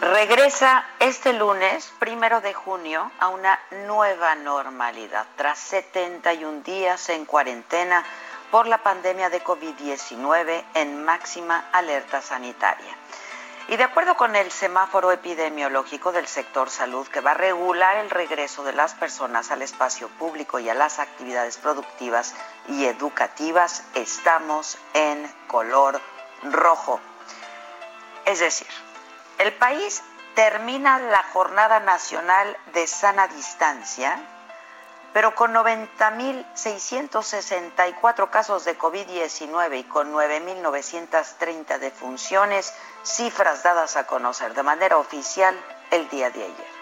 regresa este lunes, primero de junio, a una nueva normalidad tras 71 días en cuarentena por la pandemia de COVID-19 en máxima alerta sanitaria. Y de acuerdo con el semáforo epidemiológico del sector salud que va a regular el regreso de las personas al espacio público y a las actividades productivas y educativas, estamos en color rojo. Es decir, el país termina la jornada nacional de sana distancia, pero con 90.664 casos de COVID-19 y con 9.930 defunciones, cifras dadas a conocer de manera oficial el día de ayer.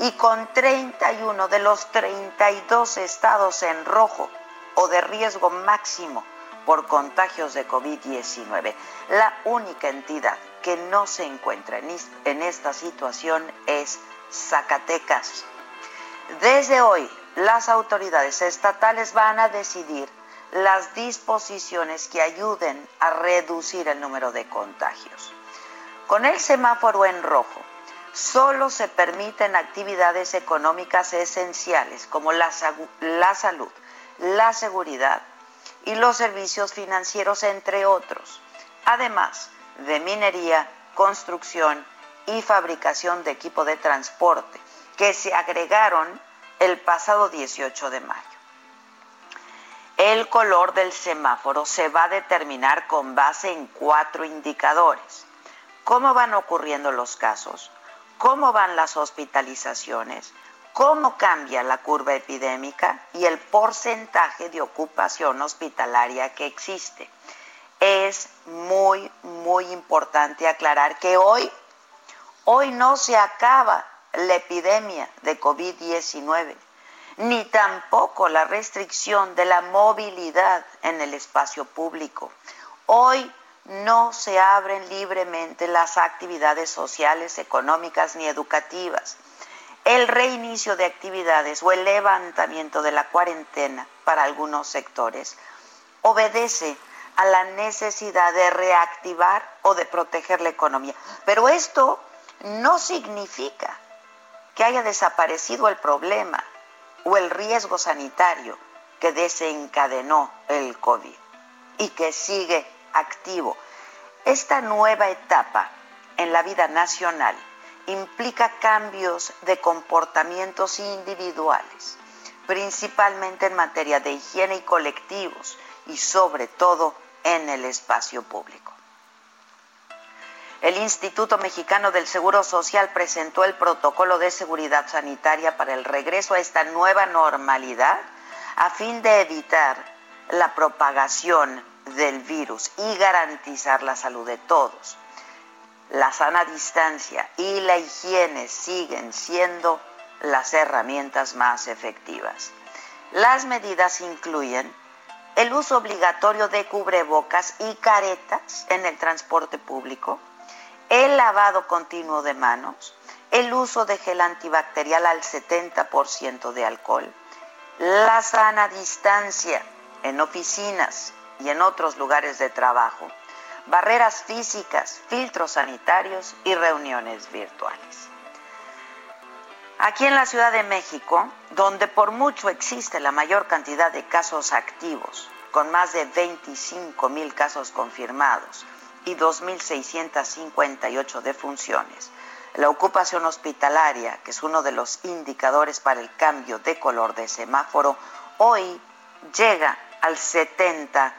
Y con 31 de los 32 estados en rojo o de riesgo máximo por contagios de COVID-19. La única entidad que no se encuentra en esta situación es Zacatecas. Desde hoy, las autoridades estatales van a decidir las disposiciones que ayuden a reducir el número de contagios. Con el semáforo en rojo, solo se permiten actividades económicas esenciales como la, la salud, la seguridad y los servicios financieros, entre otros. Además, de minería, construcción y fabricación de equipo de transporte, que se agregaron el pasado 18 de mayo. El color del semáforo se va a determinar con base en cuatro indicadores. Cómo van ocurriendo los casos, cómo van las hospitalizaciones, cómo cambia la curva epidémica y el porcentaje de ocupación hospitalaria que existe es muy, muy importante aclarar que hoy, hoy no se acaba la epidemia de COVID-19, ni tampoco la restricción de la movilidad en el espacio público. Hoy no se abren libremente las actividades sociales, económicas ni educativas. El reinicio de actividades o el levantamiento de la cuarentena para algunos sectores obedece la necesidad de reactivar o de proteger la economía. Pero esto no significa que haya desaparecido el problema o el riesgo sanitario que desencadenó el COVID y que sigue activo. Esta nueva etapa en la vida nacional implica cambios de comportamientos individuales, principalmente en materia de higiene y colectivos y sobre todo en el espacio público. El Instituto Mexicano del Seguro Social presentó el protocolo de seguridad sanitaria para el regreso a esta nueva normalidad a fin de evitar la propagación del virus y garantizar la salud de todos. La sana distancia y la higiene siguen siendo las herramientas más efectivas. Las medidas incluyen el uso obligatorio de cubrebocas y caretas en el transporte público, el lavado continuo de manos, el uso de gel antibacterial al 70% de alcohol, la sana distancia en oficinas y en otros lugares de trabajo, barreras físicas, filtros sanitarios y reuniones virtuales. Aquí en la Ciudad de México, donde por mucho existe la mayor cantidad de casos activos, con más de 25 mil casos confirmados y 2.658 defunciones. La ocupación hospitalaria, que es uno de los indicadores para el cambio de color de semáforo, hoy llega al 70%.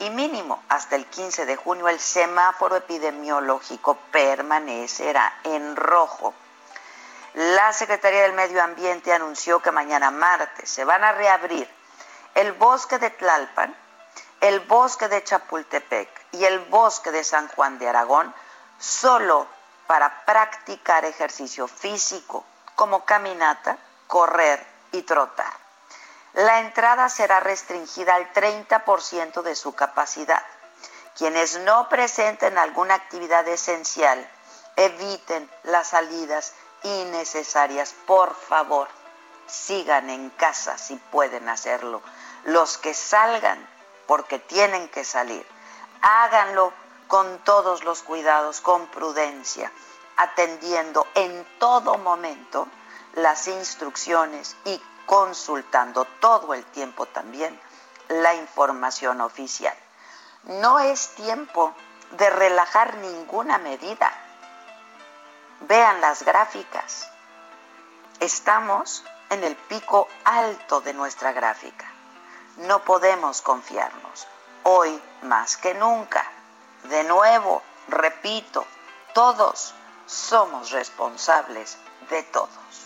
Y mínimo hasta el 15 de junio el semáforo epidemiológico permanecerá en rojo. La Secretaría del Medio Ambiente anunció que mañana martes se van a reabrir el bosque de Tlalpan, el bosque de Chapultepec y el bosque de San Juan de Aragón solo para practicar ejercicio físico como caminata, correr y trotar. La entrada será restringida al 30% de su capacidad. Quienes no presenten alguna actividad esencial, eviten las salidas innecesarias. Por favor, sigan en casa si pueden hacerlo. Los que salgan porque tienen que salir, háganlo con todos los cuidados, con prudencia, atendiendo en todo momento las instrucciones y consultando todo el tiempo también la información oficial. No es tiempo de relajar ninguna medida. Vean las gráficas. Estamos en el pico alto de nuestra gráfica. No podemos confiarnos. Hoy más que nunca. De nuevo, repito, todos somos responsables de todos.